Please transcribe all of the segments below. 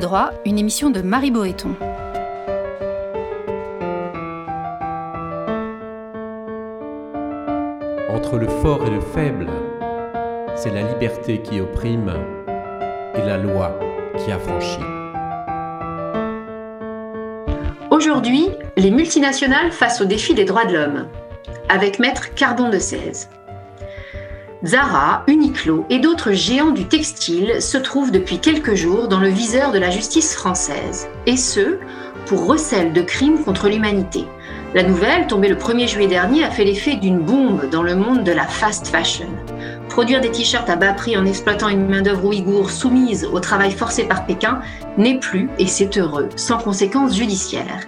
Droit, une émission de Marie Boéton. Entre le fort et le faible, c'est la liberté qui opprime et la loi qui affranchit. Aujourd'hui, les multinationales face au défi des droits de l'homme, avec Maître Carbon de 16. Zara, Uniqlo et d'autres géants du textile se trouvent depuis quelques jours dans le viseur de la justice française, et ce, pour recel de crimes contre l'humanité. La nouvelle, tombée le 1er juillet dernier, a fait l'effet d'une bombe dans le monde de la fast fashion. Produire des t-shirts à bas prix en exploitant une main-d'œuvre ouïghour soumise au travail forcé par Pékin n'est plus, et c'est heureux, sans conséquences judiciaires.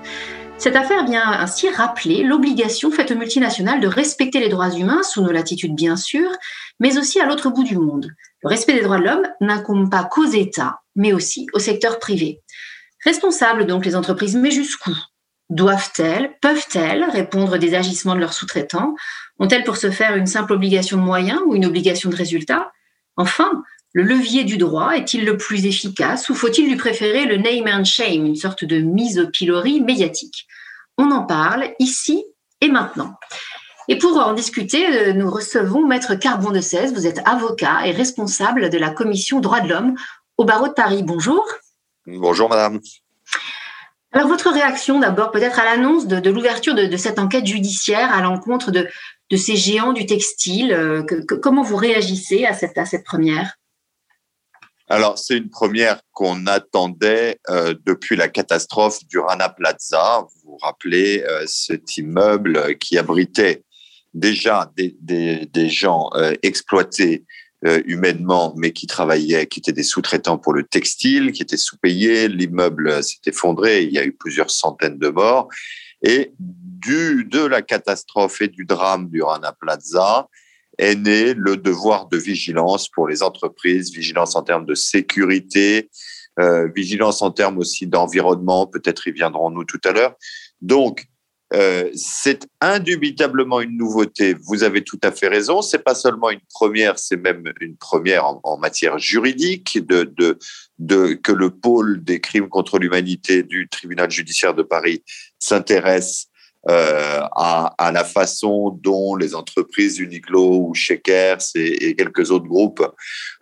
Cette affaire vient ainsi rappeler l'obligation faite aux multinationales de respecter les droits humains, sous nos latitudes bien sûr, mais aussi à l'autre bout du monde. Le respect des droits de l'homme n'incombe pas qu'aux États, mais aussi au secteur privé. Responsables donc les entreprises, mais jusqu'où? Doivent-elles, peuvent-elles répondre des agissements de leurs sous-traitants? Ont-elles pour ce faire une simple obligation de moyens ou une obligation de résultat? Enfin, le levier du droit est-il le plus efficace ou faut-il lui préférer le name and shame, une sorte de mise au pilori médiatique? On en parle ici et maintenant. Et pour en discuter, euh, nous recevons Maître Carbon de 16. Vous êtes avocat et responsable de la commission droits de l'homme au barreau de Paris. Bonjour. Bonjour, madame. Alors, votre réaction d'abord, peut-être à l'annonce de, l'ouverture de, cette enquête judiciaire à l'encontre de, ces géants du textile. Euh, comment vous réagissez à cette, à cette première? Alors, c'est une première qu'on attendait euh, depuis la catastrophe du Rana Plaza. Vous vous rappelez euh, cet immeuble qui abritait déjà des, des, des gens euh, exploités euh, humainement, mais qui travaillaient, qui étaient des sous-traitants pour le textile, qui étaient sous-payés. L'immeuble s'est effondré. Il y a eu plusieurs centaines de morts. Et du, de la catastrophe et du drame du Rana Plaza, est né le devoir de vigilance pour les entreprises, vigilance en termes de sécurité, euh, vigilance en termes aussi d'environnement, peut-être y viendrons-nous tout à l'heure. Donc, euh, c'est indubitablement une nouveauté. Vous avez tout à fait raison. C'est pas seulement une première, c'est même une première en, matière juridique de, que le pôle des crimes contre l'humanité du tribunal judiciaire de Paris s'intéresse euh, à, à, la façon dont les entreprises Uniqlo ou Shakers et, et quelques autres groupes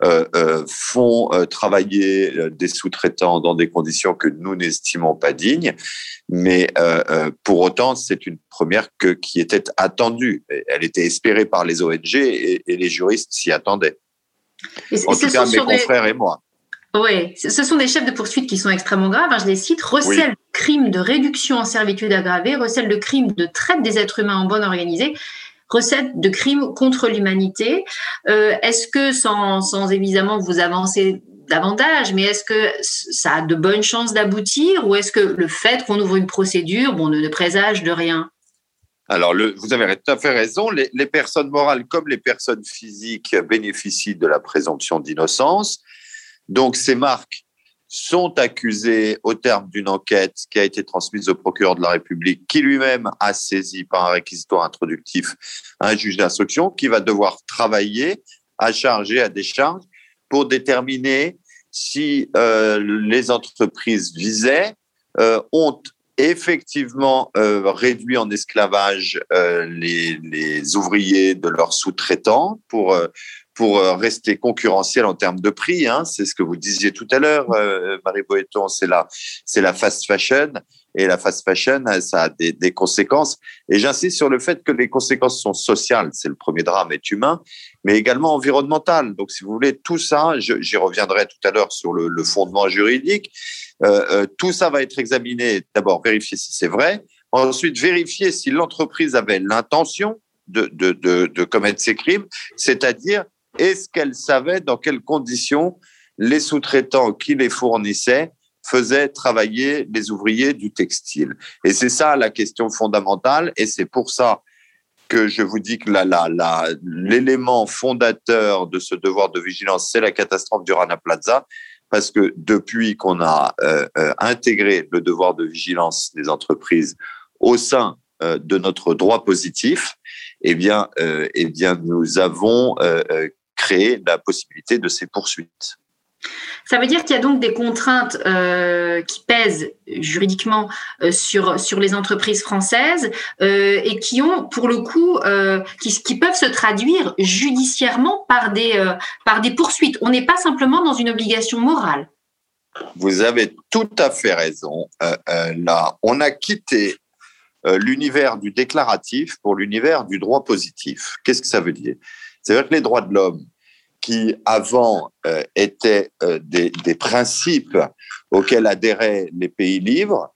euh, euh, font travailler des sous-traitants dans des conditions que nous n'estimons pas dignes. Mais pour autant, c'est une première que, qui était attendue. Elle était espérée par les ONG et, et les juristes s'y attendaient. Et en tout cas, mes confrères et moi. Oui, ce sont des chefs de poursuite qui sont extrêmement graves. Hein, je les cite recel de crimes de réduction en servitude aggravée, recel de crimes de traite des êtres humains en bonne organisée, recel de crimes contre l'humanité. Euh, est-ce que, sans, sans évidemment vous avancer davantage, mais est-ce que ça a de bonnes chances d'aboutir ou est-ce que le fait qu'on ouvre une procédure, bon, ne, présage de rien? Alors, le, vous avez tout à fait raison. Les, personnes morales comme les personnes physiques bénéficient de la présomption d'innocence. Donc, ces marques sont accusées au terme d'une enquête qui a été transmise au procureur de la République, qui lui-même a saisi par un réquisitoire introductif un juge d'instruction qui va devoir travailler à charger, à décharge, pour déterminer si euh, les entreprises visées euh, ont effectivement euh, réduit en esclavage euh, les, les, ouvriers de leurs sous-traitants pour euh, pour euh, rester concurrentiel en termes de prix. Hein, c'est ce que vous disiez tout à l'heure, euh, Marie Boéton, c'est la, c'est la fast fashion. Et la fast fashion, ça a des, conséquences. Et j'insiste sur le fait que les conséquences sont sociales. C'est le premier drame est humain, mais également environnemental. Donc, si vous voulez, tout ça, j'y reviendrai tout à l'heure sur le, fondement juridique. Euh, tout ça va être examiné. D'abord, vérifier si c'est vrai. Ensuite, vérifier si l'entreprise avait l'intention de, de, de, de commettre ces crimes, c'est-à-dire est-ce qu'elle savait dans quelles conditions les sous-traitants qui les fournissaient faisaient travailler les ouvriers du textile? Et c'est ça la question fondamentale, et c'est pour ça que je vous dis que l'élément fondateur de ce devoir de vigilance, c'est la catastrophe du Rana Plaza, parce que depuis qu'on a euh, euh, intégré le devoir de vigilance des entreprises au sein euh, de notre droit positif, eh bien, eh bien, nous avons la possibilité de ces poursuites. Ça veut dire qu'il y a donc des contraintes euh, qui pèsent juridiquement euh, sur, sur les entreprises françaises euh, et qui ont, pour le coup, qui, qui, peuvent se traduire judiciairement par des, par des poursuites. On n'est pas simplement dans une obligation morale. Vous avez tout à fait raison. là, on a quitté l'univers du déclaratif pour l'univers du droit positif. Qu'est-ce que ça veut dire? C'est-à-dire que les droits de l'homme qui avant euh, étaient euh, des, principes auxquels adhéraient les pays libres,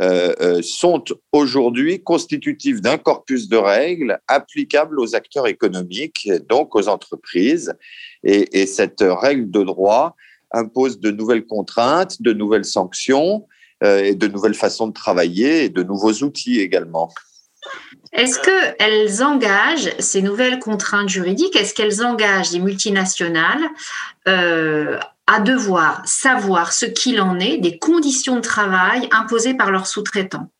euh, sont aujourd'hui constitutifs d'un corpus de règles applicables aux acteurs économiques, donc aux entreprises. Et, et, cette règle de droit impose de nouvelles contraintes, de nouvelles sanctions et de nouvelles façons de travailler et de nouveaux outils également. Est-ce qu'elles engagent ces nouvelles contraintes juridiques, est-ce qu'elles engagent les multinationales euh, à devoir savoir ce qu'il en est des conditions de travail imposées par leurs sous-traitants?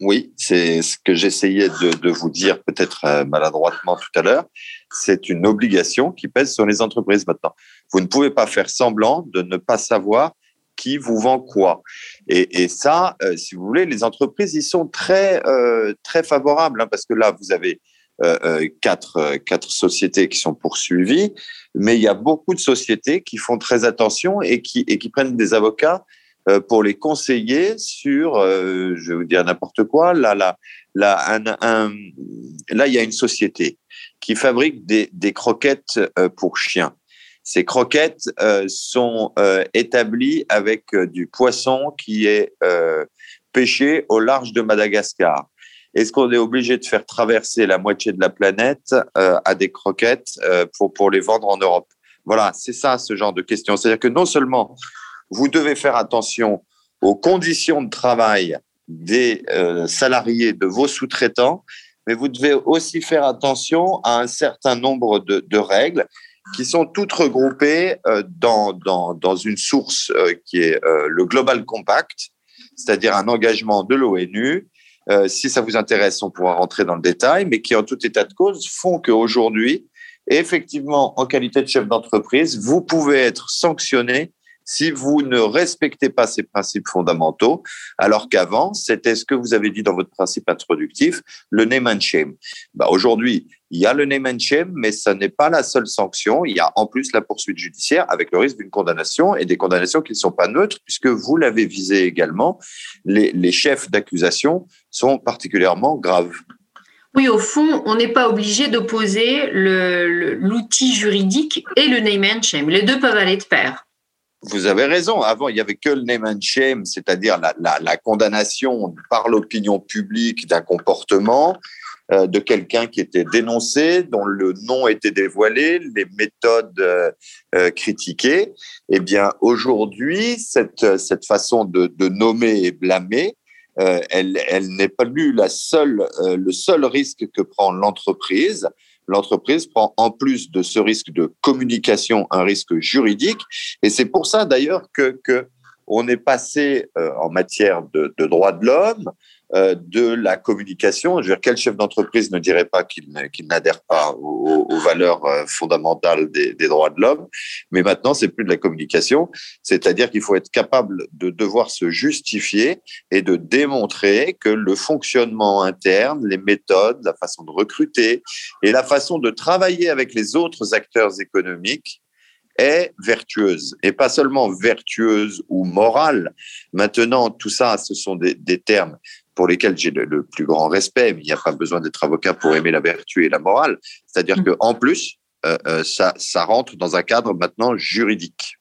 Oui, c'est ce que j'essayais de, vous dire peut-être euh, maladroitement tout à l'heure. C'est une obligation qui pèse sur les entreprises maintenant. Vous ne pouvez pas faire semblant de ne pas savoir qui vous vend quoi. Et, ça, euh, si vous voulez, les entreprises y sont très euh, très favorables hein, parce que là, vous avez euh, quatre quatre sociétés qui sont poursuivies, mais il y a beaucoup de sociétés qui font très attention et qui et qui prennent des avocats pour les conseiller sur, je vais vous dire n'importe quoi. Là, là, là, un, là, il y a une société qui fabrique des, des croquettes pour chiens. Ces croquettes euh, sont euh, établies avec euh, du poisson qui est pêché au large de Madagascar. Est-ce qu'on est obligé de faire traverser la moitié de la planète à des croquettes pour, pour les vendre en Europe? Voilà, c'est ça ce genre de question. C'est-à-dire que non seulement vous devez faire attention aux conditions de travail des salariés de vos sous-traitants, mais vous devez aussi faire attention à un certain nombre de, de règles qui sont toutes regroupées euh, dans, dans, dans une source euh, qui est euh, le Global Compact, c'est-à-dire un engagement de l'ONU. si ça vous intéresse, on pourra rentrer dans le détail, mais qui, en tout état de cause, font qu'aujourd'hui, effectivement, en qualité de chef d'entreprise, vous pouvez être sanctionné si vous ne respectez pas ces principes fondamentaux, alors qu'avant, c'était ce que vous avez dit dans votre principe introductif, le name and shame. Bah, Aujourd'hui, il y a le name and shame, mais ce n'est pas la seule sanction. Il y a en plus la poursuite judiciaire avec le risque d'une condamnation et des condamnations qui ne sont pas neutres, puisque vous l'avez visé également, les, les chefs d'accusation sont particulièrement graves. Oui, au fond, on n'est pas obligé d'opposer l'outil juridique et le name and shame. Les deux peuvent aller de pair. Vous avez raison. Avant, il n'y avait que le name and shame, c'est-à-dire la, condamnation par l'opinion publique d'un comportement euh, de quelqu'un qui était dénoncé, dont le nom était dévoilé, les méthodes euh, euh, critiquées. Eh bien, aujourd'hui, cette, façon de, de nommer et blâmer, elle, elle n'est pas plus la seule, le seul risque que prend l'entreprise l'entreprise prend en plus de ce risque de communication un risque juridique. Et c'est pour ça d'ailleurs que, que on est passé euh, en matière de, de droits de l'homme de la communication. Je veux dire, quel chef d'entreprise ne dirait pas qu'il n'adhère pas aux, valeurs euh, fondamentales des, des droits de l'homme? Mais maintenant, c'est plus de la communication, c'est-à-dire qu'il faut être capable de devoir se justifier et de démontrer que le fonctionnement interne, les méthodes, la façon de recruter et la façon de travailler avec les autres acteurs économiques est vertueuse et pas seulement vertueuse ou morale. Maintenant, tout ça, ce sont des, des termes pour lesquels j'ai le, plus grand respect, mais il n'y a pas besoin d'être avocat pour aimer la vertu et la morale. C'est-à-dire mm. que en plus, euh, euh, ça, ça rentre dans un cadre maintenant juridique.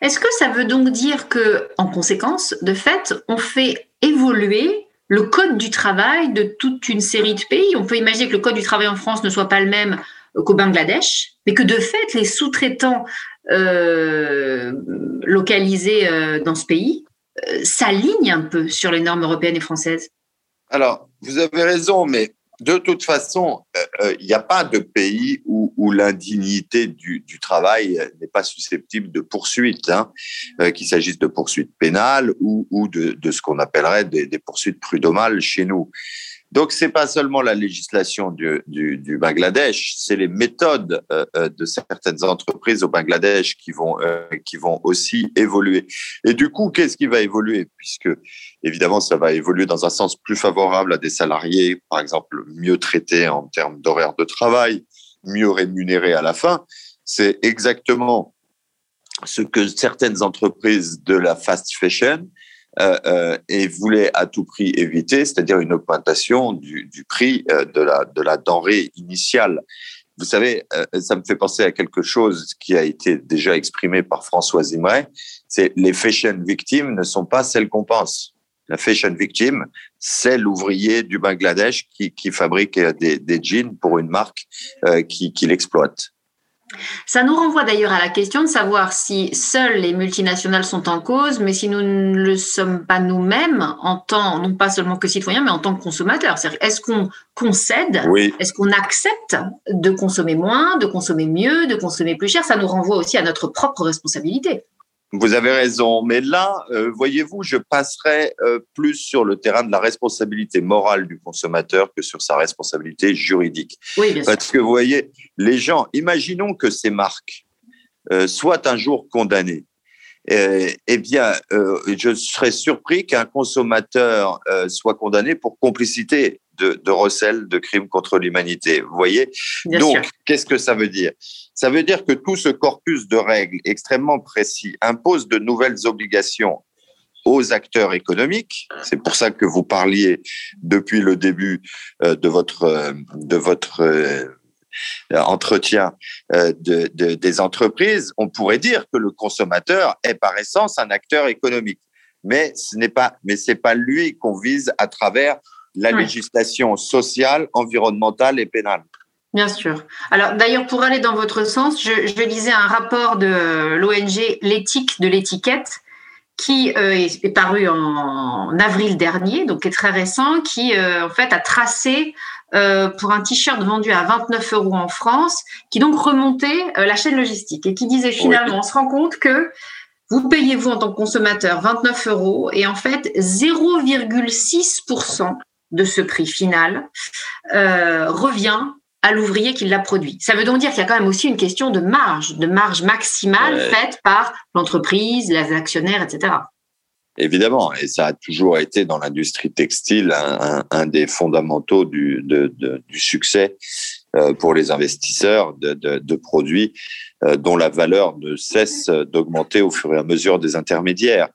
Est-ce que ça veut donc dire que, en conséquence, de fait, on fait évoluer le code du travail de toute une série de pays? On peut imaginer que le code du travail en France ne soit pas le même qu'au Bangladesh, mais que de fait, les sous-traitants euh, localisés dans ce pays euh, s'aligne un peu sur les normes européennes et françaises Alors, vous avez raison, mais de toute façon, euh, euh, il n'y a pas de pays où, l'indignité du, travail n'est pas susceptible de poursuite, hein, qu'il s'agisse de poursuites pénales ou, de, ce qu'on appellerait des, poursuites prud'homales chez nous. Donc, c'est pas seulement la législation du, du, du Bangladesh, c'est les méthodes euh, euh, de certaines entreprises au Bangladesh qui vont, euh, qui vont aussi évoluer. Et du coup, qu'est-ce qui va évoluer? Puisque, évidemment, ça va évoluer dans un sens plus favorable à des salariés, par exemple, mieux traités en termes d'horaire de travail, mieux rémunérés à la fin. C'est exactement ce que certaines entreprises de la fast fashion euh, euh, et voulait à tout prix éviter, c'est-à-dire une augmentation du, prix euh, de, la, de la denrée initiale. Vous savez, ça me fait penser à quelque chose qui a été déjà exprimé par François Imray, c'est les fashion victimes ne sont pas celles qu'on pense. La fashion victime, c'est l'ouvrier du Bangladesh qui, fabrique des, des, jeans pour une marque euh, qui, qui l'exploite. Ça nous renvoie d'ailleurs à la question de savoir si seules les multinationales sont en cause, mais si nous ne le sommes pas nous-mêmes en tant, non pas seulement que citoyens, mais en tant que consommateurs. Est-ce qu'on concède oui. Est-ce qu'on accepte de consommer moins, de consommer mieux, de consommer plus cher? Ça nous renvoie aussi à notre propre responsabilité. Vous avez raison, mais là, euh, voyez-vous, je passerai euh, plus sur le terrain de la responsabilité morale du consommateur que sur sa responsabilité juridique. Oui, bien Parce sûr. que vous voyez, les gens, imaginons que ces marques euh, soient un jour condamnées. Eh bien, je serais surpris qu'un consommateur soit condamné pour complicité de, de recel de crimes contre l'humanité. Vous voyez Bien Donc, qu'est-ce que ça veut dire? Ça veut dire que tout ce corpus de règles extrêmement précis impose de nouvelles obligations aux acteurs économiques. C'est pour ça que vous parliez depuis le début euh, de votre euh, de votre euh, entretien de, de, des entreprises. On pourrait dire que le consommateur est par essence un acteur économique, mais ce n'est pas mais c'est pas lui qu'on vise à travers la législation sociale, environnementale et pénale. Bien sûr. Alors d'ailleurs, pour aller dans votre sens, je, je lisais un rapport de l'ONG L'éthique de l'étiquette qui euh, est, est paru en, en avril dernier, donc est très récent, qui euh, en fait a tracé euh, pour un t-shirt vendu à 29 euros en France, qui donc remontait la chaîne logistique et qui disait finalement, on se rend compte que vous payez vous en tant que consommateur 29 euros et en fait 0,6% de ce prix final euh, revient à l'ouvrier qui l'a produit. Ça veut donc dire qu'il y a quand même aussi une question de marge, de marge maximale Ouais. faite par l'entreprise, les actionnaires, etc. Évidemment, et ça a toujours été dans l'industrie textile un, un, un des fondamentaux du, de, de, du succès euh, pour les investisseurs de, produits euh, dont la valeur ne cesse d'augmenter au fur et à mesure des intermédiaires.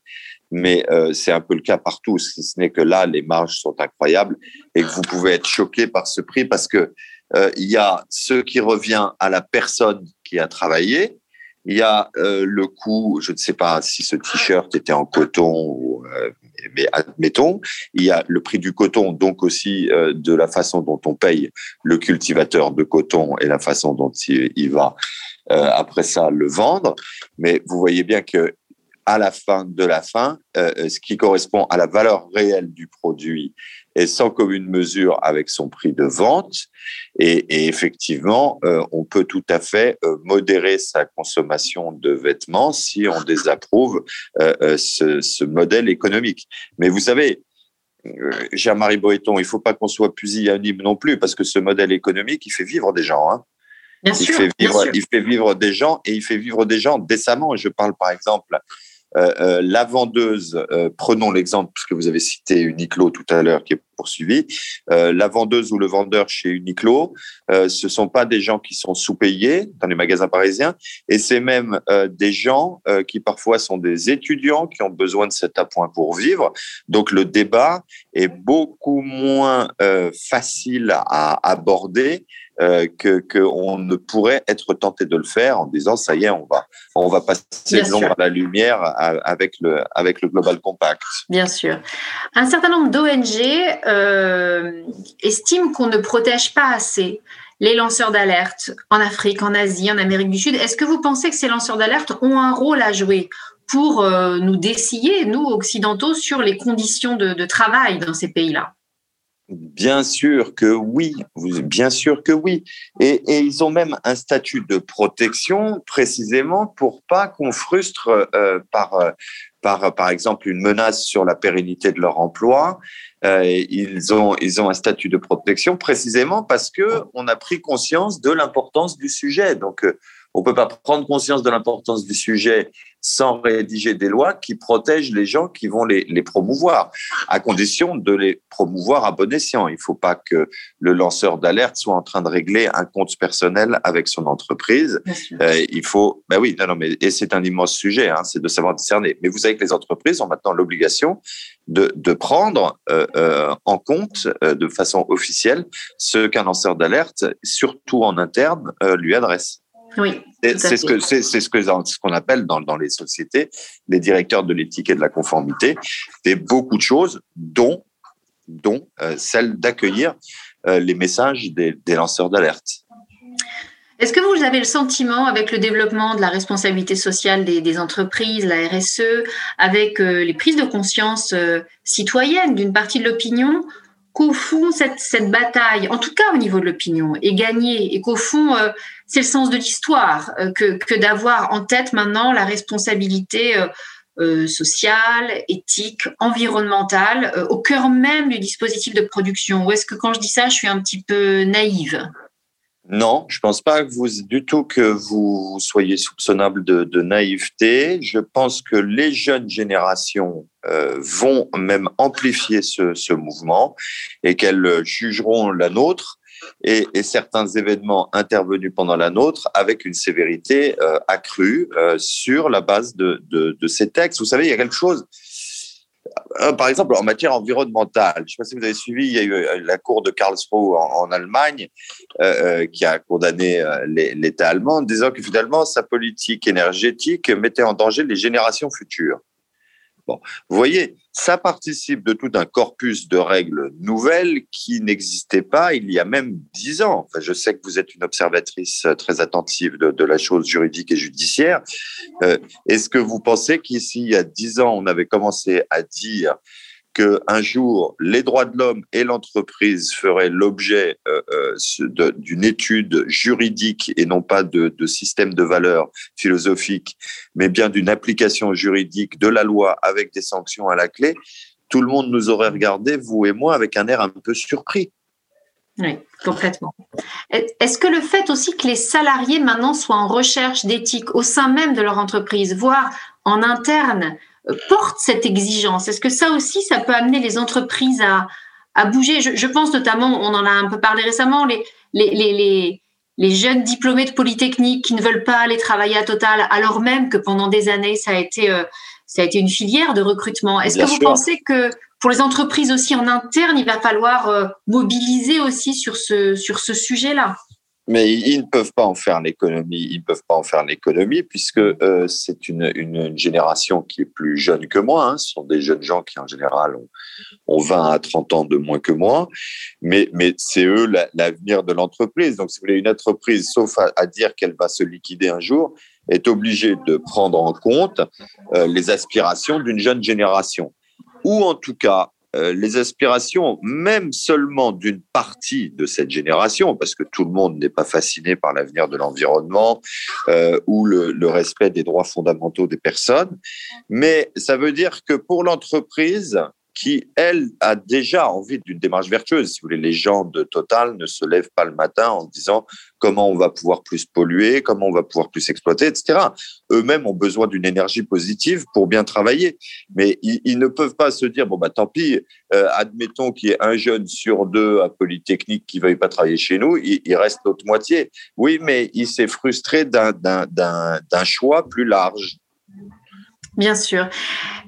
Mais euh, c'est un peu le cas partout, si ce n'est que là, les marges sont incroyables et que vous pouvez être choqué par ce prix parce que euh, il y a ce qui revient à la personne qui a travaillé, il y a euh, le coût, je ne sais pas si ce t-shirt était en coton, mais admettons, il y a le prix du coton, donc aussi de la façon dont on paye le cultivateur de coton et la façon dont il, va après ça le vendre. Mais vous voyez bien que à la fin de la fin, euh, ce qui correspond à la valeur réelle du produit est sans commune mesure avec son prix de vente. Et, et effectivement, euh, on peut tout à fait euh, modérer sa consommation de vêtements si on désapprouve euh, euh, ce, ce, modèle économique. Mais vous savez, euh, Jean-Marie Boéton, il faut pas qu'on soit pusillanime non plus, parce que ce modèle économique, il fait vivre des gens. Hein. Bien il, sûr, fait bien vivre, sûr. il fait vivre des gens et il fait vivre des gens décemment. Je parle par exemple euh, euh, la vendeuse, euh, prenons l'exemple, puisque vous avez cité Uniqlo tout à l'heure qui est poursuivi, la vendeuse ou le vendeur chez Uniqlo, ce sont pas des gens qui sont sous-payés dans les magasins parisiens, et c'est même des gens qui parfois sont des étudiants qui ont besoin de cet appoint pour vivre. Donc le débat est beaucoup moins facile à aborder euh, que qu'on ne pourrait être tenté de le faire en disant ça y est on va on va passer Bien de l'ombre à la lumière avec le avec le global compact. Bien sûr. Un certain nombre d'ONG euh, estiment qu'on ne protège pas assez les lanceurs d'alerte en Afrique, en Asie, en Amérique du Sud. Est-ce que vous pensez que ces lanceurs d'alerte ont un rôle à jouer pour euh, nous dessiller, nous occidentaux, sur les conditions de, de travail dans ces pays-là? Bien sûr que oui, bien sûr que oui. Et, ils ont même un statut de protection précisément pour pas qu'on frustre euh, par, euh, par, par exemple, une menace sur la pérennité de leur emploi. Euh, ils, ont, ils ont un statut de protection précisément parce que on a pris conscience de l'importance du sujet. Donc, on peut pas prendre conscience de l'importance du sujet sans rédiger des lois qui protègent les gens qui vont les, promouvoir, à condition de les promouvoir à bon escient. Il ne faut pas que le lanceur d'alerte soit en train de régler un compte personnel avec son entreprise. Euh, il faut, ben oui, non, non, mais et c'est un immense sujet, hein, c'est de savoir discerner. Mais vous savez que les entreprises ont maintenant l'obligation de, de, prendre euh, euh, en compte de façon officielle ce qu'un lanceur d'alerte, surtout en interne, lui adresse. Oui. C'est ce que c'est ce que ce qu'on appelle dans, dans les sociétés les directeurs de l'éthique et de la conformité. C'est beaucoup de choses, dont dont euh, celle d'accueillir euh, les messages des, des lanceurs d'alerte. Est-ce que vous avez le sentiment, avec le développement de la responsabilité sociale des, des entreprises, la RSE, avec euh, les prises de conscience citoyennes d'une partie de l'opinion, qu'au fond, cette, cette, bataille, en tout cas au niveau de l'opinion, est gagnée et qu'au fond, c'est le sens de l'histoire euh, que, d'avoir en tête maintenant la responsabilité euh, sociale, éthique, environnementale, au cœur même du dispositif de production. Ou est-ce que quand je dis ça, je suis un petit peu naïve? Non, je pense pas que vous du tout que vous soyez soupçonnable de, naïveté. Je pense que les jeunes générations euh, vont même amplifier ce mouvement et qu'elles jugeront la nôtre et, certains événements intervenus pendant la nôtre avec une sévérité euh, accrue euh, sur la base de, ces textes. Vous savez, il y a quelque chose euh, par exemple, en matière environnementale, je ne sais pas si vous avez suivi, il y a eu la cour de Karlsruhe en, Allemagne euh, qui a condamné l'État allemand, disant que finalement sa politique énergétique mettait en danger les générations futures. Bon, vous voyez, ça participe de tout un corpus de règles nouvelles qui n'existaient pas il y a même dix ans. Enfin, je sais que vous êtes une observatrice très attentive de, de la chose juridique et judiciaire. Euh, Est-ce que vous pensez qu'ici, il y a dix ans, on avait commencé à dire qu'un jour, les droits de l'homme et l'entreprise feraient l'objet euh, euh d'une étude juridique et non pas de, de système de valeurs philosophiques, mais bien d'une application juridique de la loi avec des sanctions à la clé, tout le monde nous aurait regardé, vous et moi, avec un air un peu surpris. Oui, complètement. Est-ce que le fait aussi que les salariés maintenant soient en recherche d'éthique au sein même de leur entreprise, voire en interne, porte cette exigence? Est-ce que ça aussi, ça peut amener les entreprises à, à bouger? Je, je, pense notamment, on en a un peu parlé récemment, les, les, les, les, jeunes diplômés de Polytechnique qui ne veulent pas aller travailler à Total, alors même que pendant des années, ça a été, euh, ça a été une filière de recrutement. Est-ce que vous sûr. pensez que pour les entreprises aussi en interne, il va falloir euh, mobiliser aussi sur ce, sur ce sujet-là? Mais ils ne peuvent pas en faire l'économie. Ils ne peuvent pas en faire l'économie puisque euh, c'est une, une, génération qui est plus jeune que moi. Hein. Ce sont des jeunes gens qui, en général, ont, ont 20 à 30 ans de moins que moi. Mais, mais c'est eux l'avenir de l'entreprise. Donc, si vous voulez, une entreprise, sauf à, dire qu'elle va se liquider un jour, est obligée de prendre en compte euh, les aspirations d'une jeune génération. Ou en tout cas, les aspirations, même seulement d'une partie de cette génération, parce que tout le monde n'est pas fasciné par l'avenir de l'environnement euh, ou le, le, respect des droits fondamentaux des personnes, mais ça veut dire que pour l'entreprise, qui, elle, a déjà envie d'une démarche vertueuse. Si vous voulez, les gens de Total ne se lèvent pas le matin en disant comment on va pouvoir plus polluer, comment on va pouvoir plus exploiter, etc. Eux-mêmes ont besoin d'une énergie positive pour bien travailler. Mais ils, ils, ne peuvent pas se dire, bon, bah, tant pis, euh, admettons qu'il y ait un jeune sur deux à Polytechnique qui ne veuille pas travailler chez nous, il, il reste l'autre moitié. Oui, mais il s'est frustré d'un choix plus large. Bien sûr.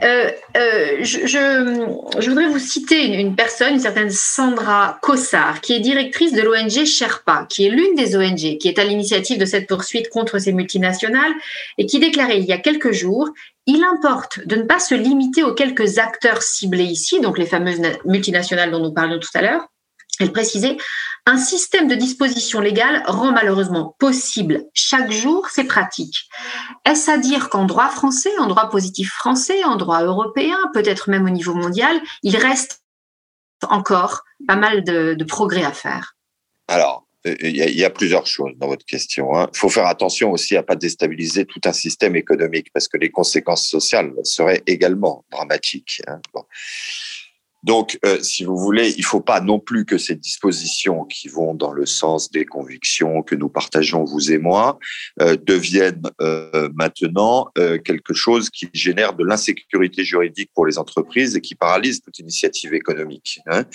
Euh, euh, je, je, je, voudrais vous citer une, une, personne, une certaine Sandra Kossar, qui est directrice de l'ONG Sherpa, qui est l'une des ONG qui est à l'initiative de cette poursuite contre ces multinationales et qui déclarait il y a quelques jours il importe de ne pas se limiter aux quelques acteurs ciblés ici, donc les fameuses multinationales dont nous parlions tout à l'heure. Elle précisait un système de disposition légale rend malheureusement possible chaque jour ces pratiques. Est-ce à dire qu'en droit français, en droit positif français, en droit européen, peut-être même au niveau mondial, il reste encore pas mal de, progrès à faire? Alors, il y, a, plusieurs choses dans votre question. Il hein. faut faire attention aussi à pas déstabiliser tout un système économique parce que les conséquences sociales seraient également dramatiques. Hein. Donc, euh, si vous voulez, il ne faut pas non plus que ces dispositions qui vont dans le sens des convictions que nous partageons, vous et moi, euh, deviennent euh, maintenant quelque chose qui génère de l'insécurité juridique pour les entreprises et qui paralyse toute initiative économique. Hein.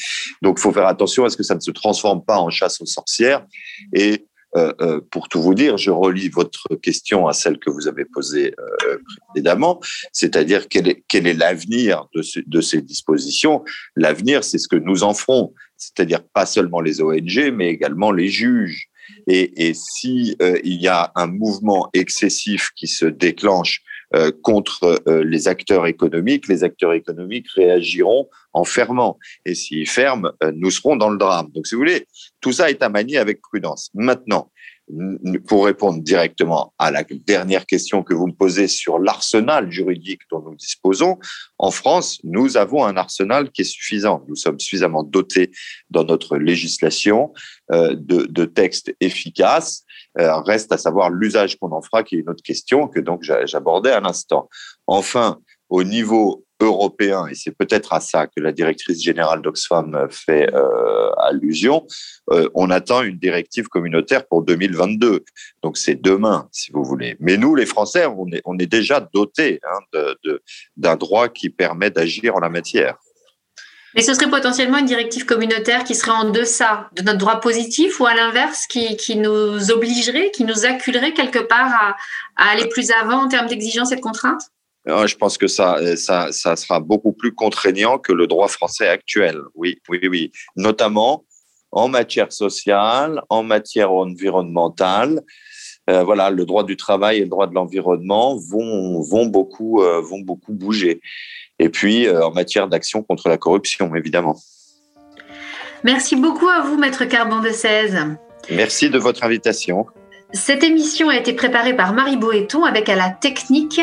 Donc, il faut faire attention à ce que ça ne se transforme pas en chasse aux sorcières et euh, euh, pour tout vous dire, je relis votre question à celle que vous avez posée euh, précédemment, c'est-à-dire quel est, l'avenir de, ces dispositions L'avenir, c'est ce que nous en ferons, c'est-à-dire pas seulement les ONG, mais également les juges. Et, et si il y a un mouvement excessif qui se déclenche contre euh, les acteurs économiques, les acteurs économiques réagiront en fermant. Et s'ils ferment, euh, nous serons dans le drame. Donc, si vous voulez, tout ça est à manier avec prudence. Maintenant, pour répondre directement à la dernière question que vous me posez sur l'arsenal juridique dont nous disposons, en France, nous avons un arsenal qui est suffisant. Nous sommes suffisamment dotés dans notre législation de, de textes efficaces euh, reste à savoir l'usage qu'on en fera, qui est une autre question que donc j'abordais à l'instant. Enfin, au niveau européen, et c'est peut-être à ça que la directrice générale d'Oxfam fait euh, allusion, euh, on attend une directive communautaire pour 2022. Donc c'est demain, si vous voulez. Mais nous, les Français, on est, déjà dotés hein, d'un droit qui permet d'agir en la matière. Mais ce serait potentiellement une directive communautaire qui serait en deçà de notre droit positif ou à l'inverse, qui, qui, nous obligerait, qui nous acculerait quelque part à, à aller plus avant en termes d'exigence et de contraintes? Je pense que ça, ça, ça sera beaucoup plus contraignant que le droit français actuel. Oui, oui, oui. Notamment en matière sociale, en matière environnementale. Euh, voilà, le droit du travail et le droit de l'environnement vont, vont, beaucoup, euh, vont beaucoup bouger et puis euh, en matière d'action contre la corruption, évidemment. Merci beaucoup à vous, Maître Carbon de 16. Merci de votre invitation. Cette émission a été préparée par Marie Boéton avec à la technique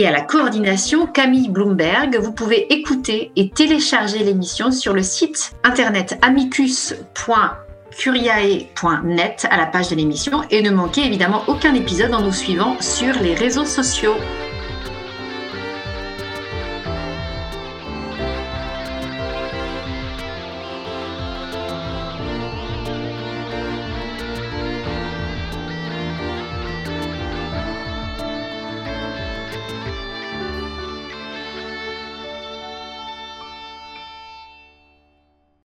et à la coordination Camille Bloomberg. Vous pouvez écouter et télécharger l'émission sur le site internet amicus.curiae.net à la page de l'émission et ne manquez évidemment aucun épisode en nous suivant sur les réseaux sociaux.